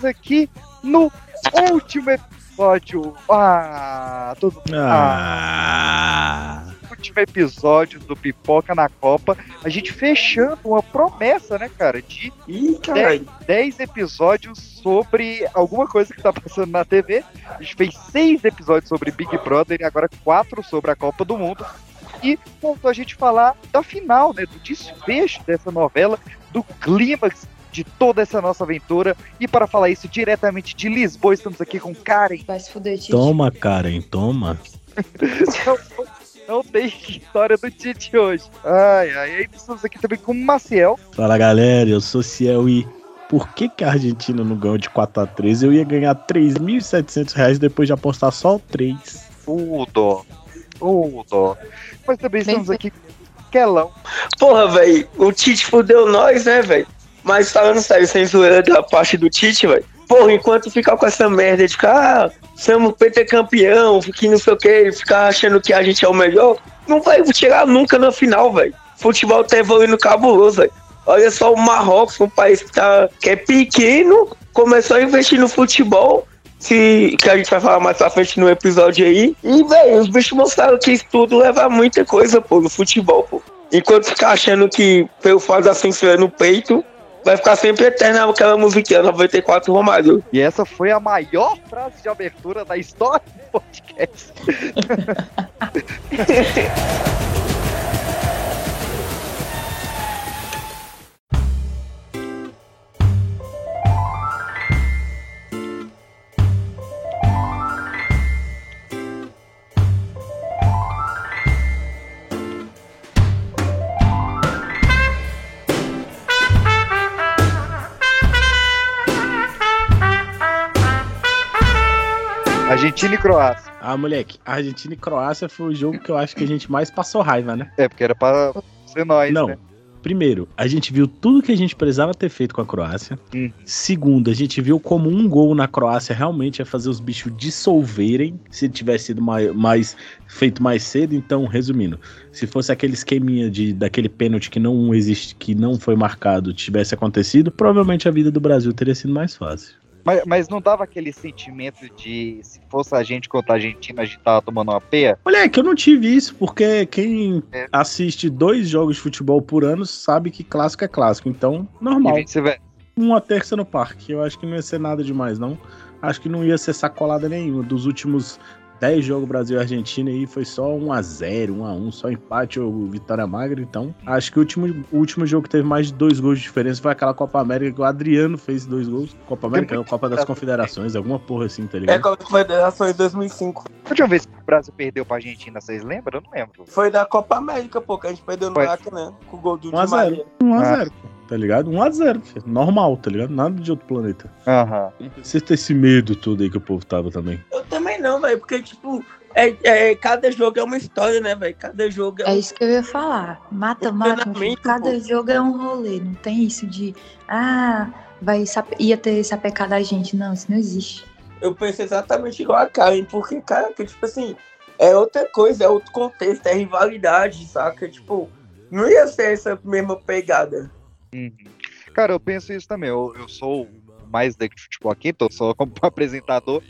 Estamos aqui no último episódio. Ah, todo Ah. último episódio do Pipoca na Copa. A gente fechando uma promessa, né, cara, de Ih, caralho. 10 episódios sobre alguma coisa que tá passando na TV. A gente fez seis episódios sobre Big Brother e agora quatro sobre a Copa do Mundo. E faltou a gente falar da final, né? Do desfecho dessa novela, do clímax de toda essa nossa aventura. E para falar isso diretamente de Lisboa, estamos aqui com Karen. Vai se fuder, Tite. Toma, Karen, toma. Não, não tem história do Tite hoje. Ai, ai, aí estamos aqui também com o Maciel. Fala galera, eu sou Ciel e por que, que a Argentina não ganhou de 4x3? Eu ia ganhar 3.700 reais depois de apostar só o 3. O dó. O dó. Mas também estamos aqui com Kelão. Porra, velho, o Tite fudeu nós, né, velho? Mas falando sério, sem zoeira da parte do Tite, velho. Porra, enquanto ficar com essa merda de ficar, ah, somos PT campeão, que não sei o que, ficar achando que a gente é o melhor, não vai chegar nunca na final, velho. Futebol tá evoluindo cabuloso, velho. Olha só o Marrocos, um país que, tá, que é pequeno, começou a investir no futebol, se, que a gente vai falar mais pra frente no episódio aí. E, velho, os bichos mostraram que isso tudo leva a muita coisa, pô, no futebol, pô. Enquanto ficar achando que pelo fato da censura no peito, vai ficar sempre eterna aquela musiquinha 94 Romário. E essa foi a maior frase de abertura da história do podcast. Argentina e Croácia. Ah, moleque, Argentina e Croácia foi o jogo que eu acho que a gente mais passou raiva, né? É, porque era pra ser nós, Não. né? Primeiro, a gente viu tudo que a gente precisava ter feito com a Croácia. Hum. Segundo, a gente viu como um gol na Croácia realmente ia fazer os bichos dissolverem se tivesse sido mais, mais- feito mais cedo. Então, resumindo, se fosse aquele esqueminha de daquele pênalti que não existe, que não foi marcado, tivesse acontecido, provavelmente a vida do Brasil teria sido mais fácil. Mas, mas não dava aquele sentimento de se fosse a gente contra a Argentina, a gente tava tomando uma peia? Moleque, eu não tive isso, porque quem É. assiste dois jogos de futebol por ano sabe que clássico é clássico. Então, normal. uma terça no parque. Eu acho que não ia ser nada demais, não. Acho que não ia ser sacolada nenhuma. Dos últimos 10 jogos Brasil e Argentina aí foi só 1x0, 1x1, só empate ou vitória magra. Então, acho que o último, o último jogo que teve mais de dois gols de diferença foi aquela Copa América que o Adriano fez dois gols. Copa América, não, Copa das Confederações, alguma porra assim, tá É ligado? com a Confederação em 2005. A última vez que o Brasil perdeu pra Argentina, vocês lembram? Eu não lembro. Foi da Copa América, pô, que a gente perdeu no Foi. Maracanã, com o gol do 1 a Di 0. Maria. 1x0, tá ligado? 1x0, filho. normal, tá ligado? Nada de outro planeta. Aham. Não precisa ter esse medo todo aí que o povo tava também. Eu também não, velho, porque, tipo, é, é- cada jogo é uma história, né, velho? Cada jogo é, É um... isso que eu ia falar. Filho. treinamento, cada pô. jogo é um rolê. Não tem isso de, ah, vai sape- ia ter sapecado a gente. Não, isso não existe. Eu penso exatamente igual a Karen, porque, cara, que, tipo assim, é outra coisa, é outro contexto, é rivalidade, saca? Tipo, não ia ser essa mesma pegada. Uhum. Cara, eu penso isso também. Eu, eu sou mais daqui de futebol aqui, tô só como apresentador.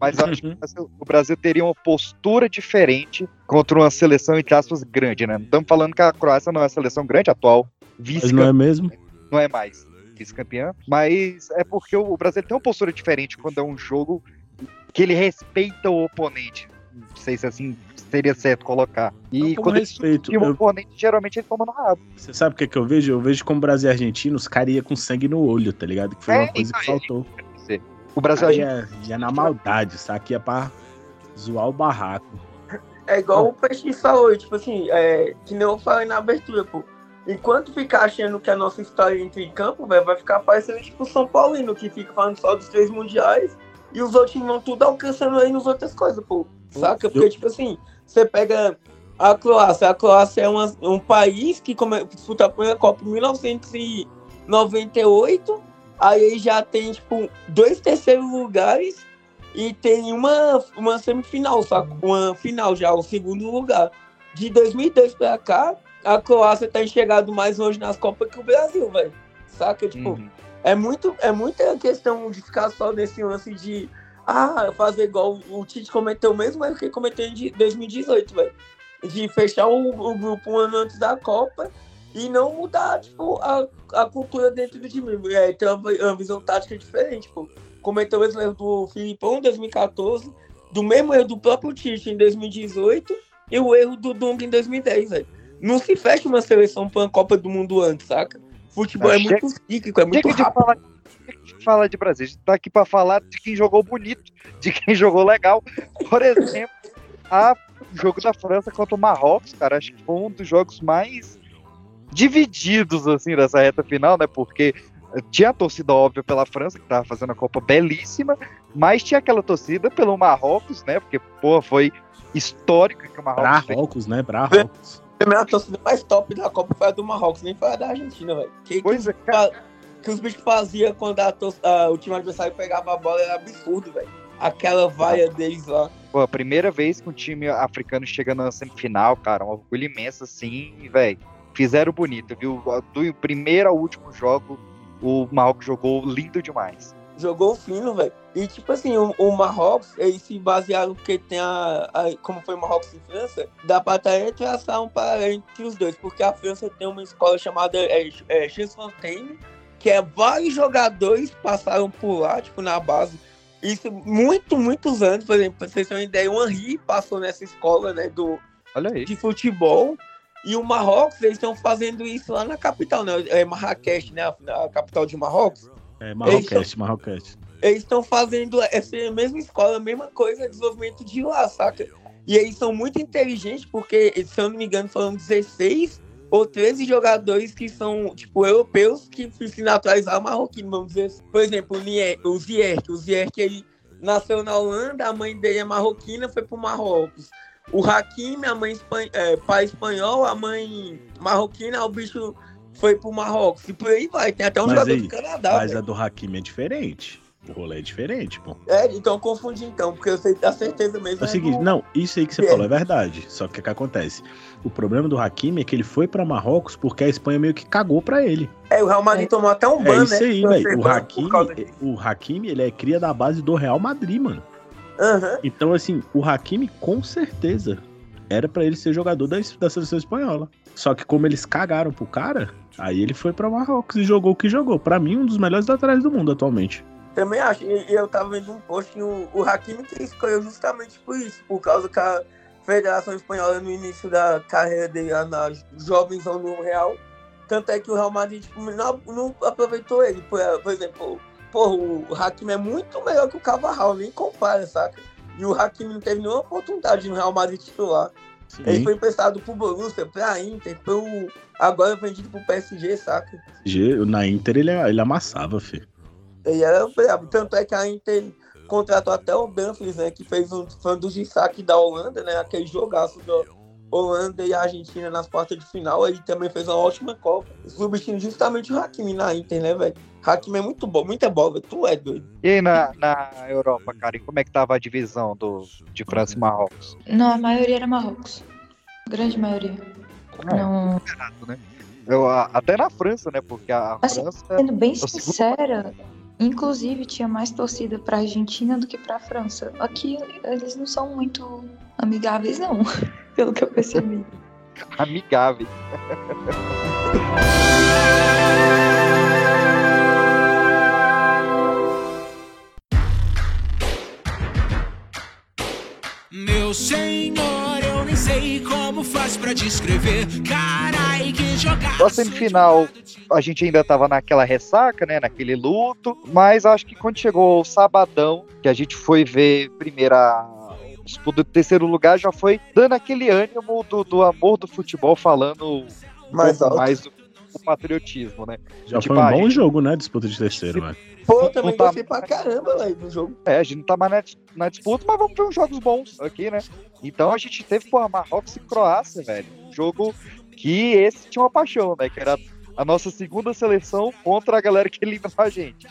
Mas acho que o Brasil- o Brasil teria uma postura diferente contra uma seleção, entre aspas, grande, né? Não estamos falando que a Croácia não é uma seleção grande, atual Mas não é mesmo? não é mais vice-campeã, mas é porque o Brasil tem uma postura diferente quando é um jogo que ele respeita o oponente. Não sei se assim seria certo colocar. E Com quando ele respeito, e o eu- oponente, geralmente ele toma no rabo. Você sabe o que, que eu vejo? Eu vejo como Brasil e Argentina, os caras iam com sangue no olho, tá ligado? Que foi É, uma coisa que então, é- faltou. O Brasil, a Aí é, já na maldade, sabe? é pra zoar o barraco. É igual o Peixe falou, tipo assim, é, que nem eu falei na abertura, pô. Enquanto ficar achando que a nossa história entra em campo, velho, vai ficar parecendo tipo o São Paulino, que fica falando só dos três mundiais e os outros vão tudo alcançando aí nas outras coisas, pô. Saca? Porque, tipo assim, você pega a Croácia. A Croácia é uma- um país que come, disputa a primeira Copa em 1998. Aí já tem, tipo, dois terceiros lugares e tem uma, uma semifinal, saca? Uma final já, o segundo lugar. De 2002 pra cá, a Croácia tá chegado mais longe nas Copas que o Brasil, velho. Saca? Tipo, Uhum. É muito, é muita questão de ficar só nesse lance de ah, fazer igual o Tite cometeu mesmo, mas o que cometeu em 2018, velho. De fechar o, o, grupo um ano antes da Copa e não mudar, tipo, a, a cultura dentro do time. É, ter uma, uma visão tática diferente, pô. Cometeu o mesmo erro do Filipão em 2014, do mesmo erro do próprio Tite em 2018 e o erro do Dunga em 2010, velho. Não se fecha uma seleção pra uma Copa do Mundo antes, saca? Futebol é, é muito cíclico, é muito rápido. De falar, fala de Brasil, a gente tá aqui para falar de quem jogou bonito, de quem jogou legal. Por exemplo, a jogo da França contra o Marrocos, cara, acho que foi um dos jogos mais divididos assim dessa reta final, né? Porque tinha a torcida óbvia pela França, que tava fazendo a Copa belíssima, mas tinha aquela torcida pelo Marrocos, né? Porque, pô, foi histórico que o Marrocos Marrocos, né? Marrocos. A torcida mais top da Copa foi a do Marrocos, nem foi a da Argentina, velho. Pois que, é, cara. Que os bichos faziam quando a, a, o time adversário pegava a bola era absurdo, velho. Aquela vaia deles lá. Pô, a primeira vez que um time africano chega na semifinal, cara, um orgulho imenso assim, velho. Fizeram bonito, viu? Do primeiro ao último jogo, o Marrocos jogou lindo demais jogou fino, velho. E tipo assim, o, o, Marrocos, eles se basearam porque tem a, a, Como foi o Marrocos e França, dá pra até traçar um paralelo entre os dois, porque a França tem uma escola chamada é, é, X-Fontaine, que é vários jogadores passaram por lá, tipo, na base. Isso muito, muitos anos, por exemplo, pra vocês terem uma ideia, o Henri passou nessa escola, né, do, de futebol. E o Marrocos, eles estão fazendo isso lá na capital, né? É Marrakech, né? A, capital de Marrocos. É, Marroquete, Marroquete. Eles estão fazendo essa mesma escola, a mesma coisa, desenvolvimento de lá, saca? E eles são muito inteligentes, porque, se eu não me engano, foram 16 ou 13 jogadores que são, tipo, europeus que se naturalizaram marroquinos, vamos dizer assim. Por exemplo, o Zierk. O Zierk, ele nasceu na Holanda, a mãe dele é marroquina, foi pro Marrocos. O Hakim, a mãe é, pai espanhol, a mãe marroquina, o bicho foi pro Marrocos e por aí vai. Tem até um mas jogador aí, do Canadá. Mas véio. a do Hakimi é diferente. O rolê é diferente, pô. É, então confundi então, porque eu sei da certeza mesmo. É o seguinte, não, isso aí que você é. falou é verdade. Só que o que acontece? O problema do Hakimi é que ele foi pra Marrocos porque a Espanha meio que cagou pra ele. É, o Real Madrid é. tomou até um ban, é isso aí, né? velho. O Hakimi, o Hakimi, ele é cria da base do Real Madrid, mano. Uhum. Então, assim, o Hakimi com certeza era para ele ser jogador da, da seleção espanhola. Só que como eles cagaram pro cara, Aí ele foi para Marrocos e jogou o que jogou. Para mim, um dos melhores laterais do mundo atualmente. Também acho. E eu tava vendo um post o, o Hakimi que escolheu justamente por isso, por causa que a Federação Espanhola no início da carreira dele na jovens ou no Real, tanto é que o Real Madrid tipo, não, não aproveitou ele. Por, por exemplo, porra, o Hakimi é muito melhor que o Cavarral, nem compara, saca? E o Hakimi não teve nenhuma oportunidade no Real Madrid titular. Sim. Ele foi emprestado pro Borussia, pra Inter, pro... agora vendido pro PSG, saca? Na Inter ele, ele amassava, filho. Ele era brabo. Tanto é que a Inter contratou até o Dumfries, né? Que fez um fã do destaque da Holanda, né? Aquele jogaço do Holanda e Argentina nas quartas de final. Ele também fez uma ótima Copa. Substituindo justamente o Hakimi na Inter, né, velho? Hakimi é muito bom, muita bola, tu é doido. E aí na, na Europa, cara, e como é que tava a divisão do, de França e Marrocos? Não, a maioria era Marrocos. Grande maioria. É, não. Né? Eu, até na França, né? Porque a assim, França. Sendo bem é sincera, inclusive tinha mais torcida pra Argentina do que pra França. Aqui eles não são muito amigáveis, não, pelo que eu percebi. amigáveis. Meu senhor, como faz pra descrever. Carai, que jogar. Na semifinal, a gente ainda tava naquela ressaca, né? Naquele luto. Mas acho que quando chegou o sabadão, que a gente foi ver primeira disputa do terceiro lugar, já foi dando aquele ânimo do, do amor do futebol, falando mais, um mais do, do patriotismo, né? Já tipo, foi um bom gente... jogo, né? Disputa de terceiro, né? Pô, também tá... gostei pra caramba, velho, do jogo. É, a gente não tá mais na, na, disputa, mas vamos ver uns jogos bons aqui, né? Então a gente teve, pô, Marrocos e Croácia, velho. Um jogo que esse tinha uma paixão, né? Que era a nossa segunda seleção contra a galera que eliminou a gente.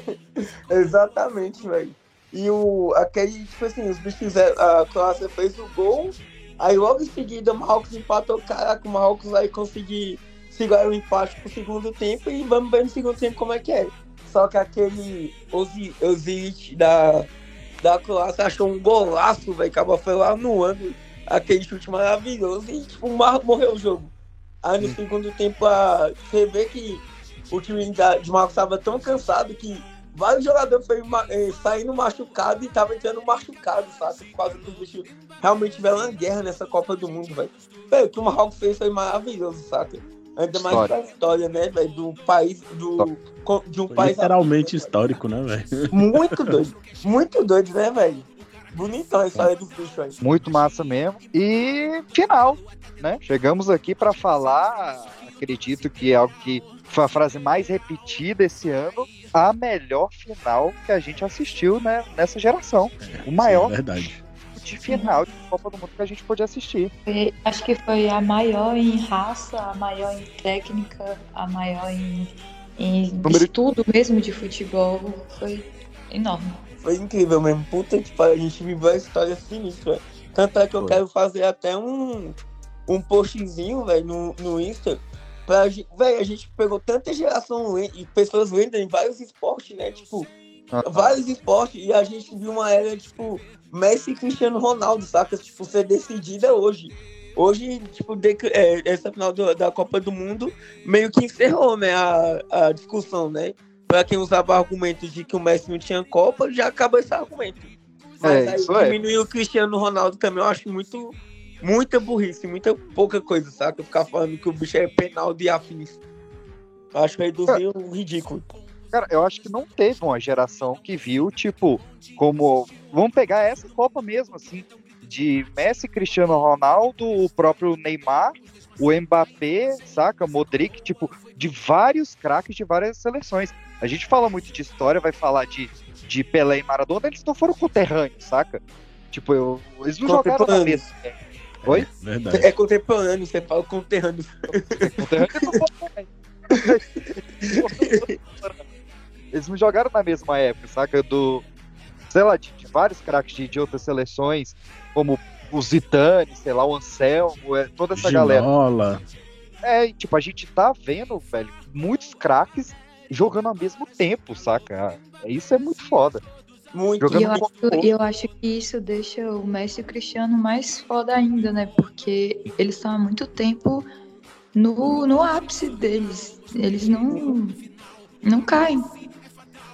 Exatamente, velho. E o, aquele, tipo assim, os bichos fizeram, a Croácia fez o gol, aí logo em seguida o Marrocos empatou, caraca, o Marrocos aí conseguir segurar o empate pro segundo tempo e vamos ver no segundo tempo como é que é. só que aquele Ozil da, da Croácia achou um golaço, velho. Acaba foi lá no ângulo, aquele chute maravilhoso e, tipo, morreu o jogo. Aí no segundo tempo, a, você vê que o time da, de Marcos estava tão cansado que vários jogadores foram ma- eh, saindo machucados e tava entrando machucado, sabe? Por causa que os bichos realmente tiveram uma guerra nessa Copa do Mundo, velho. Velho, o que o Marrocos fez foi maravilhoso, saca? Ainda mais História. pra história, né, velho? Do país, do, de um país Literalmente histórico, né, velho? muito doido. Muito doido, né, velho? Bonitão a história dos bichos aí. Muito massa mesmo. E final, né? Chegamos aqui para falar, acredito que é algo que foi a frase mais repetida esse ano, a melhor final que a gente assistiu, né, nessa geração. O maior É verdade. De final de Copa do Mundo que a gente pôde assistir. Foi- acho que foi a maior em raça, a maior em técnica, a maior em, em Número- estudo mesmo de futebol. Foi enorme. Foi incrível mesmo. Puta que pariu, a gente viveu a história sinistra. Tanto é que eu Foi. quero fazer até um, um postzinho, velho, no, no Insta. Pra, velho, a gente pegou tanta geração e pessoas lendas em vários esportes, né? Tipo, vários esportes e a gente viu uma era, tipo, Messi e Cristiano Ronaldo, saca? Tipo, ser decidida hoje. Hoje, tipo, de- é, essa final do- da Copa do Mundo meio que encerrou, né, a, a discussão, né? Pra quem usava argumentos de que o Messi não tinha Copa, já acabou esse argumento. Mas É, aí é. diminuir o Cristiano Ronaldo também eu acho muito, muita burrice, muita pouca coisa, saca? Ficar falando que o bicho é penal de afins. Eu acho reduzir um ridículo. Cara, eu acho que não teve uma geração que viu, tipo, como. Vamos pegar essa Copa mesmo, assim, de Messi, Cristiano Ronaldo, o próprio Neymar, o Mbappé, saca? Modric, tipo, de vários craques de várias seleções. A gente fala muito de história, vai falar de, de Pelé e Maradona, eles não foram conterrâneos, saca? Tipo, eu- eles não jogaram na mesma. Oi? Verdade. É contemporâneo, você fala conterrâneo. Conterrâneos não foram também. Eles não jogaram na mesma época, saca? Do, sei lá, de, de vários craques de, de outras seleções, como o Zidane, sei lá, o Anselmo, é, toda essa galera. Ginola. É, e, tipo, a gente tá vendo, velho, muitos craques jogando ao mesmo tempo, saca? É, Isso é muito foda. Muito. E eu, acho, eu acho que isso deixa o Messi e o Cristiano mais foda ainda, né? Porque eles estão há muito tempo no, no ápice deles. Eles não, não caem.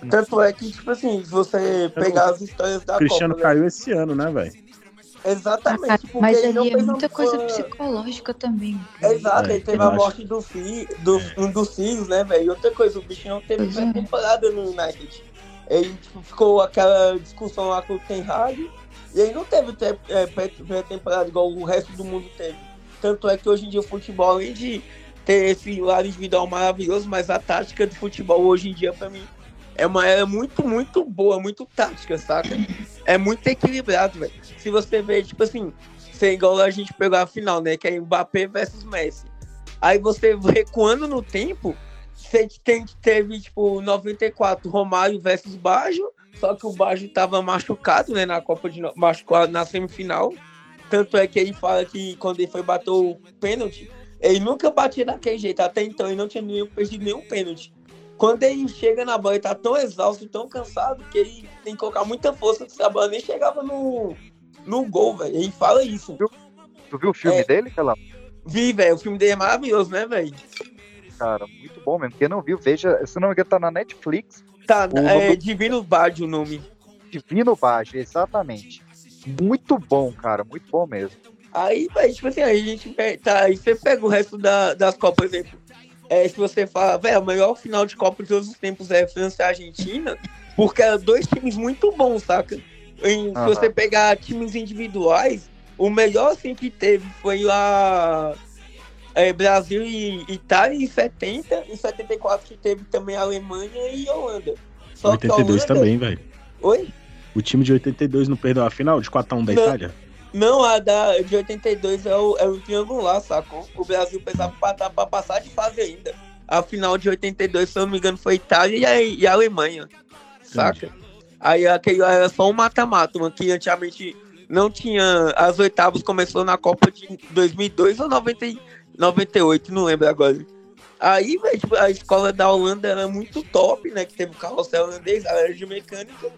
Tanto é que, tipo assim, se você pegar as histórias da O Cristiano Copa, né? caiu esse ano, né, velho? Exatamente. porque Mas ele não ali é muita coisa psicológica também. Exato, É, ele teve a morte do filho, do, um dos filhos, né, velho? E outra coisa, o bichinho teve Pois é. pré-temporada no United. Ele tipo, ficou aquela discussão lá com o Ten Hag, e aí não teve é, pré- pré-temporada igual o resto do mundo teve. Tanto é que hoje em dia o futebol, além de ter esse lado individual maravilhoso, mas a tática de futebol hoje em dia, pra mim, é uma era muito, muito boa, muito tática, saca? É muito equilibrado, velho. Se você vê, tipo assim, ser igual a gente pegou a final, né? Que é Mbappé versus Messi. Aí você recuando no tempo, você tem, teve, tipo, 94, Romário versus Baggio, só que o Baggio tava machucado, né, na Copa de... Machucado na semifinal. Tanto é que ele fala que quando ele foi bater o pênalti, ele nunca batia daquele jeito, até então ele não tinha nenhum, perdido nenhum pênalti. Quando ele chega na bola, ele tá tão exausto, tão cansado, que ele tem que colocar muita força, se a bola nem chegava no, no gol, velho. Ele fala isso. Tu viu o filme É. dele, Calão? Vi, velho, o filme dele é maravilhoso, né, velho? Cara, muito bom mesmo. Quem não viu, veja. Se não me engano, tá na Netflix. Tá, O é nome- Divino Bard o nome. Divino Baixo, exatamente. Muito bom, cara. Muito bom mesmo. Aí, velho, tipo assim, aí a gente tá, aí você pega o resto da, das Copas, por exemplo. É, se você fala, velho, o melhor final de Copa de todos os tempos é França e Argentina, porque eram dois times muito bons, saca? Em- Aham. Se você pegar times individuais, o melhor que teve foi lá é, Brasil e Itália em 70, em 74 que teve também Alemanha e Holanda. Só que a 82 Holanda- também, velho. Oi? O time de 82 não perdeu a final de 4x1 da Não. Itália? Não, a da, de 82 é o, é o triangular, sacou? O Brasil precisava passar pra passar de fase ainda. A final de 82, se eu não me engano, foi Itália e a, e a Alemanha. Saca? Aí aquele era só um mata-mata, uma que antigamente não tinha. As oitavas começou na Copa de 2002 ou 90, e- 98, não lembro agora. Aí, velho, tipo, a escola da Holanda era muito top, né? Que teve o carrossel holandês, a área de mecânica.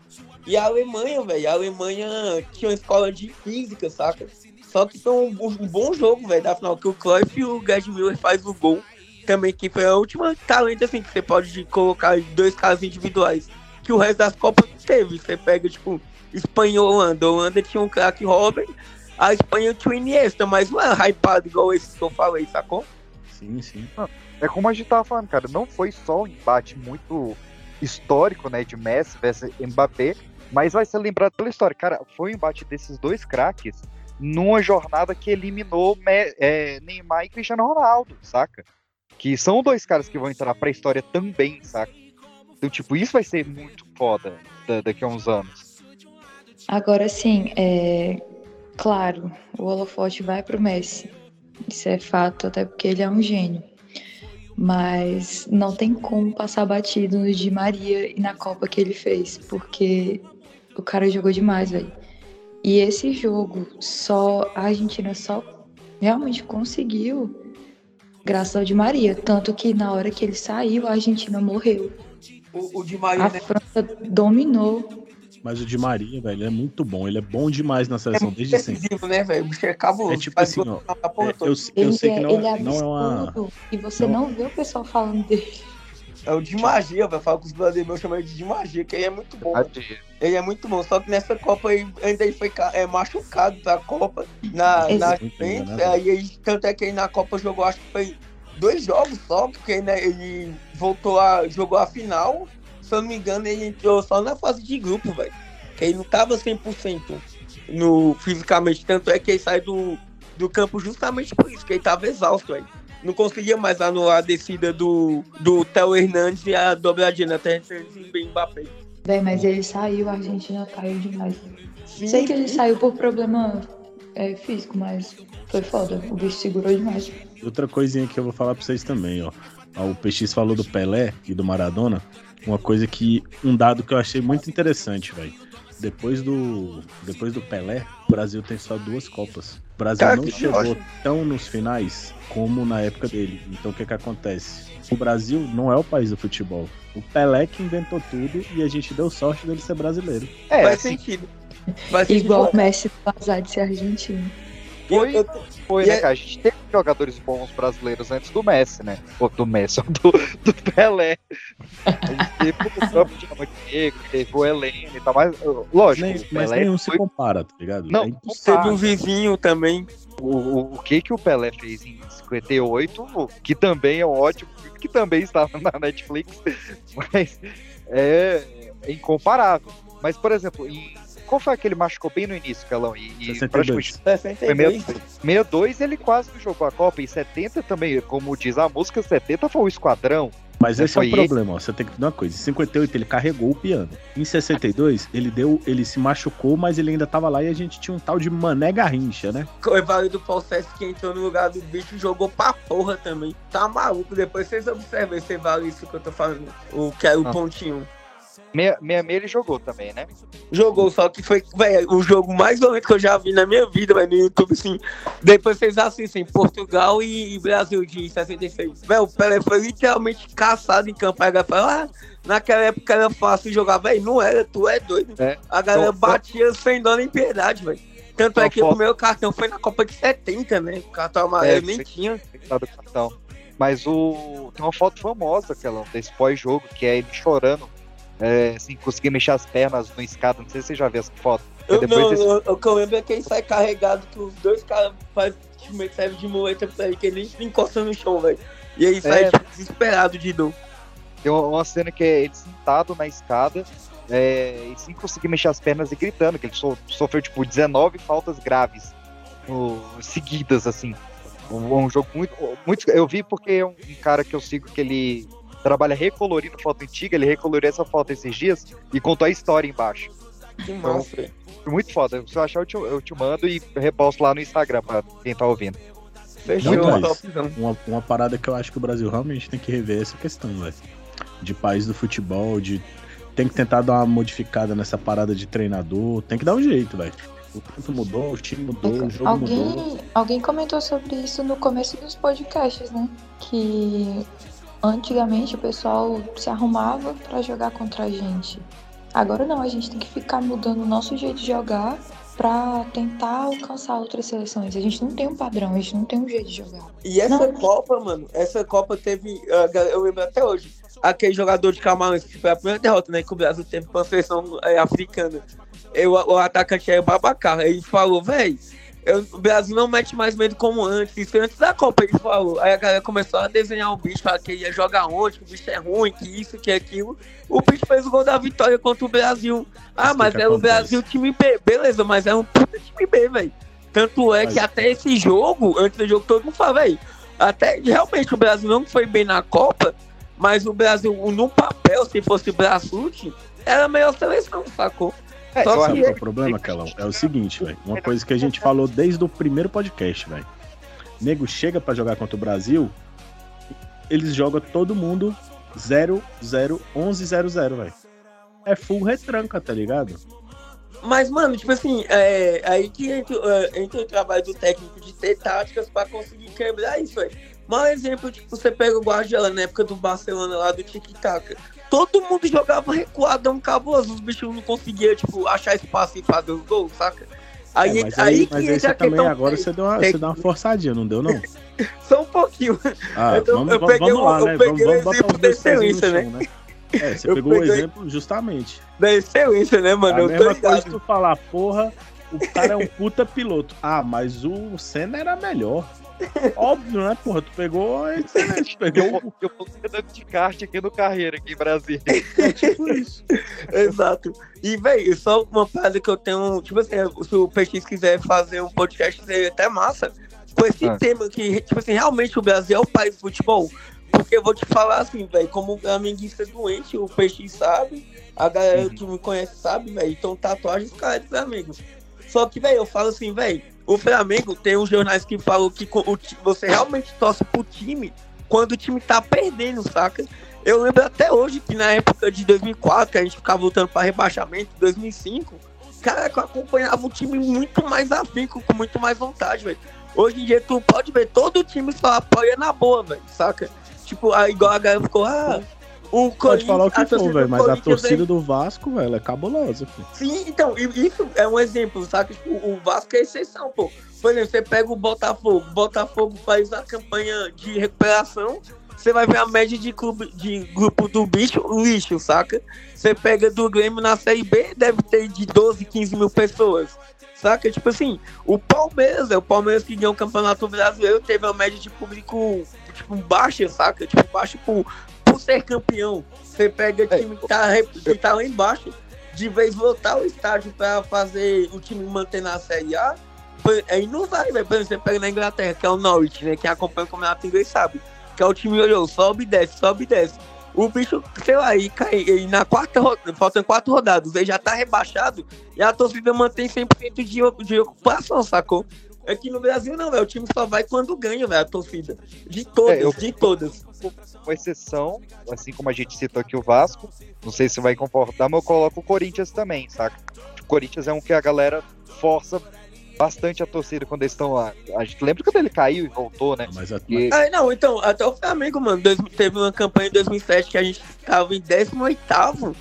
E a Alemanha, velho, a Alemanha tinha uma escola de física, saca? Só que foi um, um bom jogo, velho, da final, que o Cruyff e o Gerd Müller faz o gol. Também que foi a última talento, assim, que você pode colocar dois casos individuais. Que o resto das Copas não teve. Você pega, tipo, Espanha e Holanda. A Holanda tinha um craque Robin, a Espanha tinha o Iniesta, mas não é hypado igual esse que eu falei, sacou? Sim, sim. É como a gente tava falando, cara, não foi só um embate muito histórico, né, de Messi versus Mbappé, mas vai ser lembrado pela história. Cara, foi um embate desses dois craques numa jornada que eliminou é, Neymar e Cristiano Ronaldo, saca? Que são dois caras que vão entrar pra história também, saca? Então, tipo, isso vai ser muito foda da- daqui a uns anos. Agora sim, é claro, o holofote vai pro Messi. Isso é fato, até porque ele é um gênio. Mas não tem como passar batido no Di Maria e na Copa que ele fez, porque o cara jogou demais, velho. E esse jogo, só a Argentina só realmente conseguiu graças ao Di Maria, tanto que na hora que ele saiu, a Argentina morreu. O, o Di Maria, A né? França dominou Mas o Di Maria, velho, ele é muito bom. Ele é bom demais na É seleção muito desde sempre. decisivo, né, velho? O bicho é cabuloso. É tipo assim, ó, porra É, eu, eu sei é, que não, ele é- não é uma. e você não- não vê o pessoal falando dele. É o de magia, velho. Fala com os brasileiros meus, chamam ele de magia, que ele é muito bom. Ele é muito bom. Só que nessa Copa ele, ainda ele foi é, machucado pra Copa. Na, na frente, enganado. aí ele, tanto é que ele na Copa jogou, acho que foi dois jogos só, porque né, ele voltou a. jogou a final. Se eu não me engano, ele entrou só na fase de grupo, velho. Que ele não tava 100% no, fisicamente. Tanto é que ele sai do, do campo justamente por isso, que ele tava exausto, velho. Não conseguia mais anular a descida do, do Theo Hernandes e a dobradinha na Terra e Mbappé. Véi, mas ele saiu, a Argentina caiu demais. Sim, Sei que ele saiu por problema é, físico, mas foi foda. O bicho segurou demais. Outra coisinha que eu vou falar pra vocês também, ó. Ó, O PX falou do Pelé e do Maradona. Uma coisa que. Um dado que eu achei muito interessante, velho. Depois do. Depois do Pelé, o Brasil tem só duas Copas. O Brasil Cara, não chegou tão nos finais como na época dele. Então o que que acontece? O Brasil não é o país do futebol. O Pelé que inventou tudo e a gente deu sorte dele ser brasileiro. É, Faz assim, sentido. Faz sentido. Igual o Messi azar de ser argentino. Foi, Eu- foi né, é- cara? A gente teve jogadores bons brasileiros antes do Messi, né? Ou do Messi, ou do, do Pelé. A gente teve o próprio Diamante teve o Helene e tal, mas, uh, lógico, Nem- o mas nenhum se foi compara, tá ligado? Não, É. Teve um vizinho também. o, o, o que que o Pelé fez em 58, que também é um ótimo, que também estava na Netflix, mas é, é incomparável. Mas, por exemplo, em, qual foi aquele que machucou bem no início, Calão? E, e 62. praticamente 62. 62 ele quase não jogou a Copa, e 70 também, como diz a música, 70 foi o Esquadrão. Mas esse é o problema, ó. Você tem que entender uma coisa. Em 58 ele carregou o piano. Em 62 ele deu, ele se machucou, mas ele ainda tava lá e a gente tinha um tal de Mané Garrincha, né? O Evaldo Falsete que entrou no lugar do bicho jogou pra porra também. Tá maluco. Depois vocês observam esse Evaldo, isso que eu tô falando. O que é o Ah. pontinho. Meia, meia meia ele jogou também, né? Jogou, só que foi, velho, o jogo mais violento que eu já vi na minha vida, velho, no YouTube, assim. Depois vocês assistem Portugal e Brasil de 66. Velho, o Pelé foi literalmente caçado em campo. Aí a galera ah, naquela época era fácil jogar. Velho, não era, tu é doido. É. A galera Então, batia sem dó nem piedade, velho. Tanto é que o primeiro cartão foi na Copa de 70, né? O cartão amarelo É, nem sim. tinha. Cartão. Mas o. Tem uma foto famosa, aquela, desse pós-jogo, que é ele chorando, é, sem conseguir mexer as pernas no escada. Não sei se você já viu essa foto. Eu, depois não, eu- o que eu lembro é que ele sai carregado, que os dois caras fazem que serve de muleta pra ele, que ele encosta no chão, velho. E aí sai É. tipo, desesperado de dor. Tem uma- uma cena que é ele sentado na escada é, e sem conseguir mexer as pernas e gritando, que ele so- sofreu tipo 19 faltas graves no- seguidas, assim. Um, um jogo muito, muito. Eu vi porque é um, um cara que eu sigo que ele trabalha recolorindo foto antiga, ele recoloriu essa foto esses dias e contou a história embaixo. Que Então, massa. Foi muito foda. Se eu achar, eu te, eu te mando e reposto lá no Instagram pra quem tá ouvindo. Fechou. Uma, uma parada que eu acho que o Brasil realmente tem que rever essa questão, velho. De país do futebol, de. Tem que tentar dar uma modificada nessa parada de treinador. Tem que dar um jeito, velho. O tempo mudou, o time mudou, o jogo mudou. Alguém, alguém comentou sobre isso no começo dos podcasts, né? Que antigamente o pessoal se arrumava pra jogar contra a gente. Agora não, a gente tem que ficar mudando o nosso jeito de jogar pra tentar alcançar outras seleções. A gente não tem um padrão, a gente não tem um jeito de jogar. E essa Não. Copa, mano, essa Copa teve. ah, Eu lembro até hoje. Aquele jogador de Camarões, que foi a primeira derrota, né? Que o Brasil teve pra seleção eh, africana. Eu, o atacante é Babacar. Ele falou, velho, o Brasil não mete mais medo como antes. Isso foi antes da Copa, ele falou. Aí a galera começou a desenhar o bicho, falar que ia jogar onde, que o bicho é ruim, que isso, que aquilo. O bicho fez o gol da vitória contra o Brasil. Ah, Isso mas era o acontece. Brasil time B. Beleza, mas é um puta time B, velho. Tanto é Mas- que até esse jogo, antes do jogo, todo mundo fala, velho. Até realmente o Brasil não foi bem na Copa, mas o Brasil, no papel, se fosse Braçute, era a melhor seleção, sacou? É, Só que- Sabe acho qual é o problema, Kelão? É o seguinte, velho. Uma coisa que a gente falou desde o primeiro podcast, velho. Nego chega pra jogar contra o Brasil, eles jogam todo mundo 0, 0, 11, 0, 0, velho. É full retranca, tá ligado? Mas, mano, tipo assim, é, aí que entra, é, entra o trabalho do técnico de ter táticas pra conseguir quebrar isso, velho. Mau exemplo, tipo, você pega o Guardiola na época do Barcelona lá do Tic Tac. Todo mundo jogava recuadão cabuloso, os bichos não conseguiam, tipo, achar espaço e fazer os gols, saca? Aí, É, mas aí, aí, mas aí você também agora você deu, uma, você deu uma forçadinha, não deu, não? Só um pouquinho. Ah, Então, vamos, eu vamos, peguei vamos o- lá, eu né? peguei Vamos, o vamos botar exemplo da excelência, chão, né? É, você Eu pegou o peguei- exemplo justamente. Da excelência, né, mano? a eu tô mesma coisa ligado. que tu falar, porra, o cara é um puta piloto. Ah, mas o Senna era melhor. Óbvio, né, porra? Tu pegou a excelente, pegou Eu, eu tô andando de kart aqui no carreira, aqui em Brasília. o tipo isso. Exato. E, velho, só uma parada que eu tenho. Tipo assim, se o PX quiser fazer um podcast, seria até massa. Com esse Ah. tema que, tipo assim, realmente o Brasil é o país do futebol. Porque eu vou te falar assim, velho, como flamenguista doente, o PX sabe, a galera que me conhece sabe, velho. Então, tatuagens, cara, de Flamengo. Só que, velho, eu falo assim, velho, o Flamengo tem uns jornais que falam que o você realmente torce pro time quando o time tá perdendo, saca? Eu lembro até hoje que na época de 2004, que a gente ficava lutando para rebaixamento, 2005, cara, eu acompanhava o time muito mais afinco, com muito mais vontade, velho. Hoje em dia tu pode ver, todo time só apoia na boa, velho, saca? Tipo, igual a galera ficou, ah, o Pode falar o que for, velho, mas a Corinthians torcida do Vasco, velho, é cabulosa, filho. Sim, então, isso é um exemplo, sabe? Tipo, o Vasco é exceção, pô. Por exemplo, você pega o Botafogo, o Botafogo faz a campanha de recuperação, você vai ver a média de clube de grupo do bicho, lixo, saca? Você pega do Grêmio na Série B, deve ter de 12, 15 mil pessoas. Saca? Tipo assim, o Palmeiras, é o Palmeiras que ganhou o Campeonato Brasileiro, teve uma média de público, tipo, baixa, saca? Tipo, baixa por ser campeão. Você pega time que tá, que tá lá embaixo, de vez lotar o estádio pra fazer o time manter na Série A, aí não vai, velho. Por exemplo, você pega na Inglaterra, que é o Norwich, né? Quem acompanha o campeonato inglês sabe. Que é o time olhou, sobe e desce, sobe e desce. O bicho, sei lá, e cai e na quarta rodada, faltam quatro rodadas, ele já tá rebaixado e a torcida mantém 100% de, o- de ocupação, sacou? Aqui no Brasil não, velho. O time só vai quando ganha, velho, a torcida. De todas, É, eu- de todas. Com exceção, assim como a gente citou aqui o Vasco, não sei se vai concordar, mas eu coloco o Corinthians também, saca? O Corinthians é um que a galera força bastante a torcida quando eles estão lá. A gente lembra quando ele caiu e voltou, né? Mas, a- E- Ah, não, então, até o Flamengo, mano, dois- teve uma campanha em 2007 que a gente tava em 18º,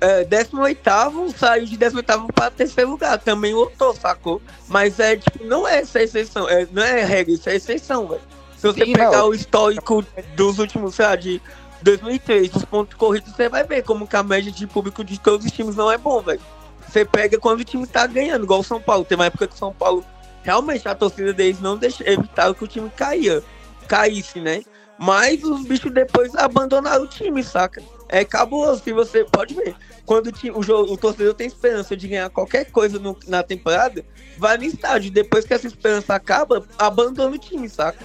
é, 18º, saiu de 18º para terceiro lugar, também lotou, sacou? Mas é, tipo, não é essa exceção, é, não é regra, isso é exceção, velho. Se você Sim, pegar não. o histórico dos últimos, sei lá, de 2003, dos pontos corridos, você vai ver como que a média de público de todos os times não é bom, velho. Você pega quando o time tá ganhando, igual o São Paulo. Tem uma época que o São Paulo, realmente, a torcida deles não deixa, evitava que o time caía, caísse, né? Mas os bichos depois abandonaram o time, saca? É cabuloso, se você pode ver. Quando o, time, o, jogo, o torcedor tem esperança de ganhar qualquer coisa no- na temporada, vai no estádio. Depois que essa esperança acaba, abandona o time, saca?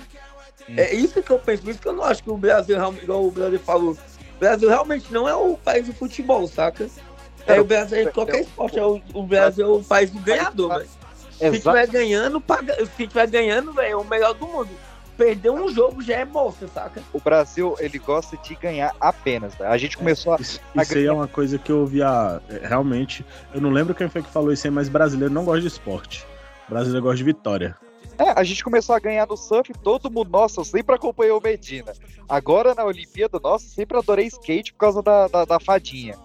É isso que eu penso. Por isso que eu não acho que o Brasil, igual o brother falou, o Brasil realmente não é o país do futebol, saca? É, o Brasil é qualquer esporte, é o, o Brasil é o país do ganhador, velho. Se tiver ganhando, paga, se tiver ganhando, velho, é o melhor do mundo. Perder um jogo já é bolsa, saca? O Brasil, ele gosta de ganhar apenas. né? A gente começou a. Isso, isso aí é uma coisa que eu ouvi a, é, realmente. Eu não lembro quem foi que falou isso aí, mas brasileiro não gosta de esporte. Brasileiro gosta de vitória. É, a gente começou a ganhar no surf, todo mundo, nossa, eu sempre acompanhei o Medina. Agora na Olimpíada, nossa, sempre adorei skate por causa da, da, da fadinha.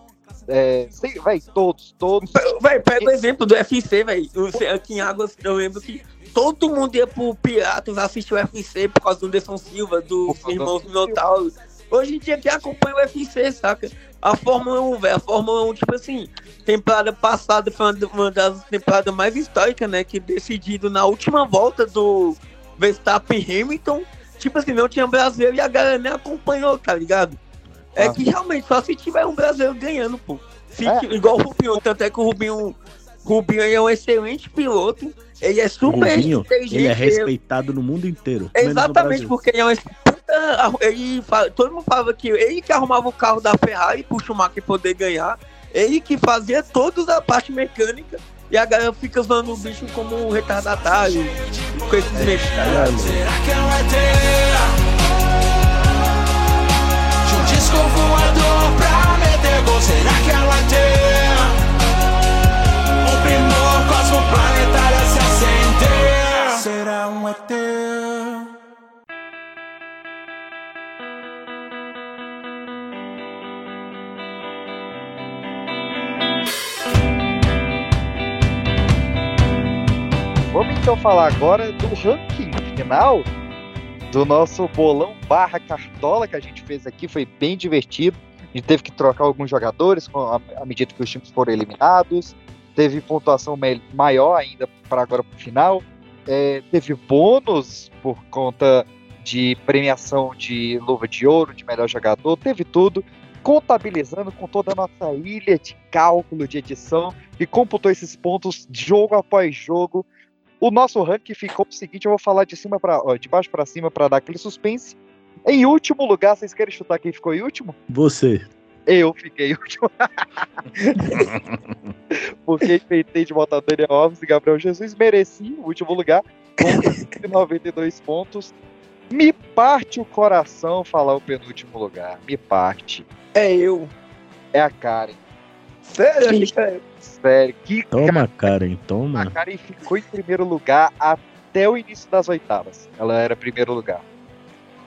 É, sei, véi, todos, todos. Véi, pega o exemplo do UFC, velho. Aqui em Águas, eu lembro que todo mundo ia pro Piratas assistir o UFC por causa do Anderson Silva, do Minotauro. Hoje em dia quem acompanha o UFC, saca? A Fórmula 1, velho. A Fórmula 1, tipo assim, temporada passada foi uma- das temporadas mais históricas, né? Que decidido na última volta do Verstappen Hamilton. Tipo assim, não tinha brasileiro e a galera nem acompanhou, tá ligado? É Ah. que realmente só se tiver um brasileiro ganhando, pô. Se É. Igual o Rubinho, tanto é que o Rubinho, Rubinho é um excelente piloto. Ele é super Rubinho, inteligente. ele é respeitado no mundo inteiro. Exatamente, Brasil. porque ele é puta. Ele, fa- todo mundo falava que ele que arrumava o carro da Ferrari pro Schumacher poder ganhar. Ele que fazia toda a parte mecânica. E a galera fica usando o bicho como retardatário. Com esses mexos. Será que é um ET? De um disco voador pra meter gol Será que é um ET? Um primor cosmoplanetário se acender Será um ET? Então falar agora do ranking final do nosso bolão barra cartola que a gente fez aqui. Foi bem divertido. A gente teve que trocar alguns jogadores à medida que os times foram eliminados. Teve pontuação maior ainda para agora para o final. É, teve bônus por conta de premiação de luva de ouro, de melhor jogador. Teve tudo. Contabilizando com toda a nossa ilha de cálculo de edição e computou esses pontos jogo após jogo. O nosso ranking ficou o seguinte, eu vou falar de cima para de baixo para cima para dar aquele suspense. Em último lugar, vocês querem chutar quem ficou em último? Você. Eu fiquei em último. Porque inventei de botar Daniel Alves e Gabriel Jesus, mereci o último lugar com 92 pontos. Me parte o coração falar o penúltimo lugar. Me parte. É eu. É a Karen. Sério? Que era- Sério, que Toma, Karen, A toma. Karen ficou em primeiro lugar até o início das oitavas. Ela era primeiro lugar.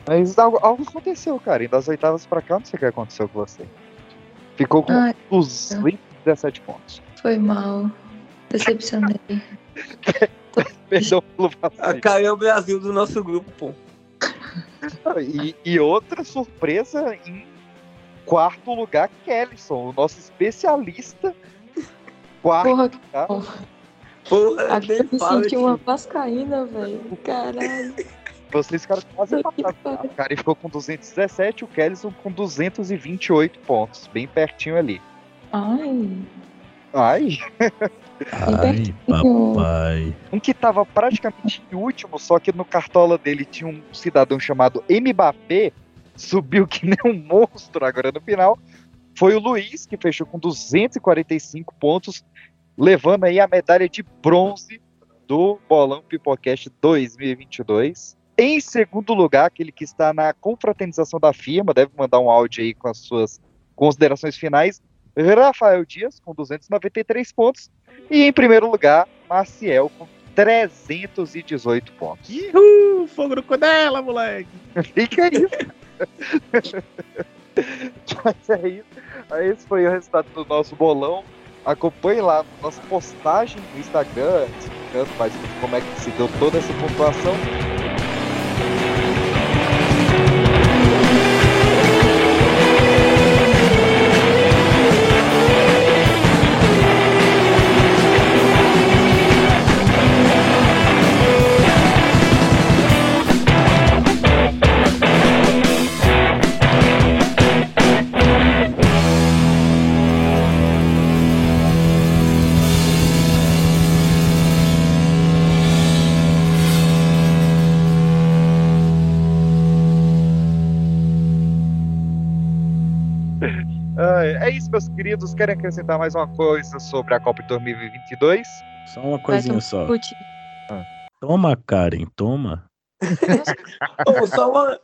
Mas algo, algo aconteceu, Karen. Das oitavas pra cá, não sei o que aconteceu com você. Ficou com Ai, 217 pontos. foi mal. Decepcionei. Perdão pelo A vacilo. cara é o Brasil do nosso grupo, pô. E, e outra surpresa em quarto lugar, Kellison, o nosso especialista. Quarto Porra, que lugar. porra. Porra, Agora eu senti uma vascaína, velho. Caralho. Vocês ficaram quase empatados. pariu. O Karen ficou com 217, o Kellison com 228 pontos. Bem pertinho ali. Ai. Ai, Ai, papai. um que tava praticamente em último, só que no cartola dele tinha um cidadão chamado Mbappé, subiu que nem um monstro agora no final. Foi o Luiz, que fechou com 245 pontos, levando aí a medalha de bronze do Bolão Pipocast 2022. Em segundo lugar, aquele que está na confraternização da firma, deve mandar um áudio aí com as suas considerações finais. Rafael Dias, com 293 pontos. E em primeiro lugar, Maciel, com 318 pontos. Uhul, fogo no cu dela, moleque. Fica isso. Mas é isso. Esse foi o resultado do nosso bolão. Acompanhe lá nossa postagem no Instagram, explicando mais como é que se deu toda essa pontuação. Meus queridos. Querem acrescentar mais uma coisa sobre a Copa de 2022? Só uma coisinha só. Toma, Karen, toma. Ô, só uma.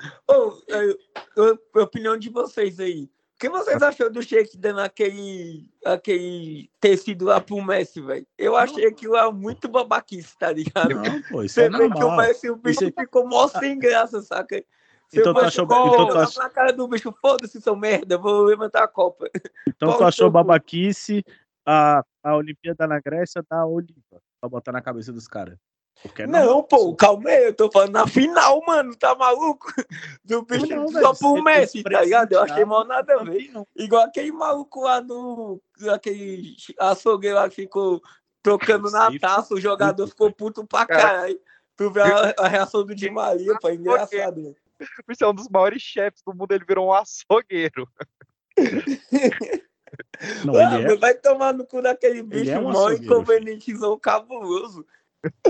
É, é, a opinião de vocês aí. O que vocês achou do Sheik dando aquele, aquele tecido lá pro Messi, velho? Eu achei aquilo lá muito babaquice, tá ligado? Não, pô, isso Você é vê que o normal. Messi, o bicho Isso ficou mó sem graça, saca? Se Então tu achou- gol, então tu cara do bicho, foda-se, seu merda, vou levantar a Copa. Então tu Qual achou o seu- babaquice a, a Olimpíada na Grécia da Oliva, pra botar na cabeça dos caras. Porque Não, pô, calma aí, eu tô falando na final, mano, tá maluco? Do bicho Não, só velho, pro Messi, tá ligado? Eu achei mal nada a ver. Igual aquele maluco lá no. Aquele açougueiro lá que ficou trocando na taça, o jogador ficou puto pra Cara. caralho. Tu vê a, a reação do Di Maria, pô, é engraçado. né? Isso é um dos maiores chefes do mundo, ele virou um açougueiro. Não, é Vai tomar no cu daquele bicho, é um mó açougueiro, inconvenientezão cabuloso.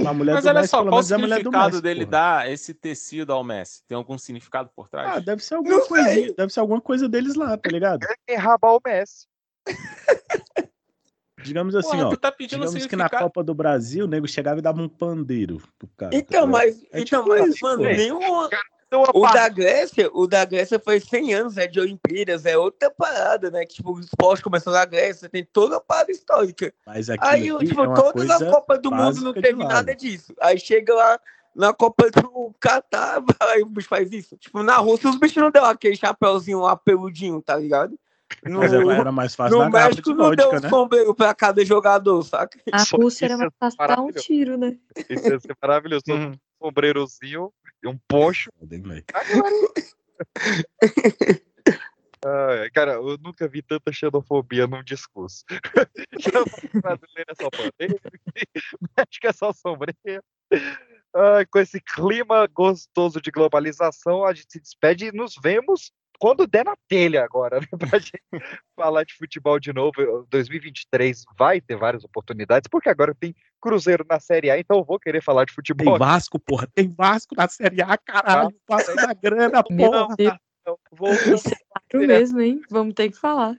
Mas olha Messi, só, pelo qual o é significado Messi. dele porra. dar esse tecido ao Messi? Tem algum significado por trás? Ah, deve ser alguma Não coisinha, deve ser alguma coisa deles lá, tá ligado? É rabar o Messi. Digamos assim, Porra, ó. tá Digamos que na. Copa do Brasil, o nego chegava e dava um pandeiro pro cara. tá Então, ligado? mas, É então, tipo mas, pô. nenhum. Então, O da Grécia, o da Grécia foi 100 anos, é de Olimpíadas, é outra parada, né? Que, tipo, o esporte começou na Grécia, tem toda a parada histórica. Mas Aí, aquilo ali tipo, é todas as Copas do Mundo não teve nada disso. Aí chega lá na Copa do Catar, aí o bicho faz isso. Tipo, na Rússia os bichos não deu aquele chapéuzinho lá peludinho, tá ligado? No, Mas era mais fácil no México não deu um né? sombreiro pra cada jogador, saca? A Rússia era mais é fácil dar um tiro, né? Isso ia ser maravilhoso. Todo mundo com um sombreirozinho e um velho? Ai, cara, eu nunca vi tanta xenofobia num discurso. Brasileira é só México é só sombreiro. Com esse clima gostoso de globalização, a gente se despede e nos vemos quando der na telha agora, né? Pra gente falar de futebol de novo. 2023 vai ter várias oportunidades, porque agora tem Cruzeiro na Série A, então eu vou querer falar de Tem futebol. Vasco, porra. Tem Vasco na Série A, caralho. Vasco da grana, porra. Deus, Então, vou- isso é claro mesmo, hein? Vamos ter que falar.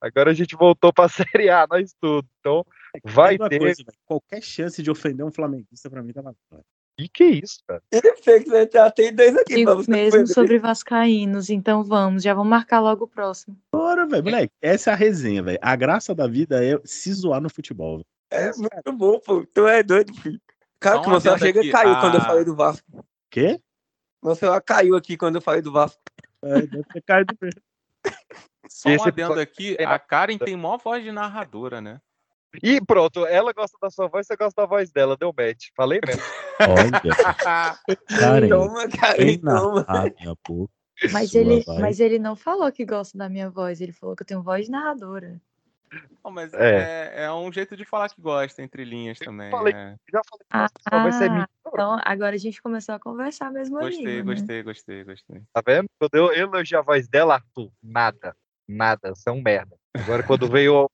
Agora a gente voltou pra Série A, nós tudo. Então, vai Tem ter. coisa. Qualquer chance de ofender um flamenguista pra mim tá na hora. E que isso, cara? Que você já tem dois aqui Digo pra você mesmo sobre vascaínos, então vamos, já vamos marcar logo o próximo. Bora, velho. Moleque, essa é a resenha, velho. A graça da vida é se zoar no futebol. velho. É muito bom, pô. Tu é doido, filho. Cara, que adendo chega aqui, caiu a- quando eu falei do Vasco. Quê? Meu celular caiu aqui quando eu falei do Vasco. É, deve ter caído mesmo. Só um adendo aqui, tem a Karen tem mó voz de narradora, né? E pronto, ela gosta da sua voz, você gosta da voz dela, deu match. Falei mesmo. Olha, Karen, Toma, vem toma. minha boca. Mas ele, vai. mas ele não falou que gosta da minha voz, ele falou que eu tenho voz narradora. Não, mas É. é. É, um jeito de falar que gosta, entre linhas também. falei. é. Já falei Ah, voz é minha. então agora a gente começou a conversar mesmo ali. Gostei, né? gostei, gostei, gostei. Tá vendo? Quando eu elogio a voz dela, Arthur, nada. Nada, você é um merda. Agora quando veio o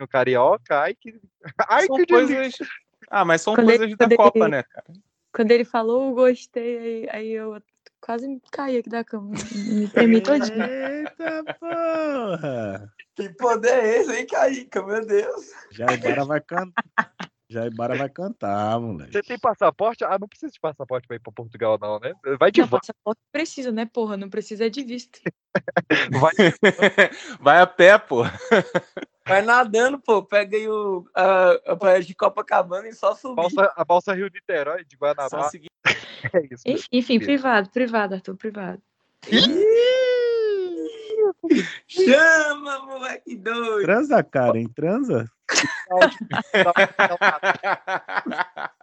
no carioca, ai que. Ai São que delícia. Ah, mas são Quando ele- coisas da quando ele- Copa, né, cara? Quando ele falou, eu gostei, aí, aí eu quase caí aqui da cama. Me tremi todinho. Eita porra! Que poder é esse, hein, Caica? Meu Deus. Jaibara vai cantar. Jaibara vai cantar, moleque. Você tem passaporte? Ah, não precisa de passaporte pra ir pra Portugal, não, né? Vai de Não, volta. passaporte precisa, né, porra? Não precisa é de visto. Vai Vai a pé, pô. Vai nadando, pô. Pega aí o, a, a praia de Copacabana e só subir. balsa, a balsa Rio Niterói, de Só Guanabara. seguir. É isso. Enfim, enfim, privado, privado, Arthur, privado. Chama, moleque doido. Transa, Karen, transa?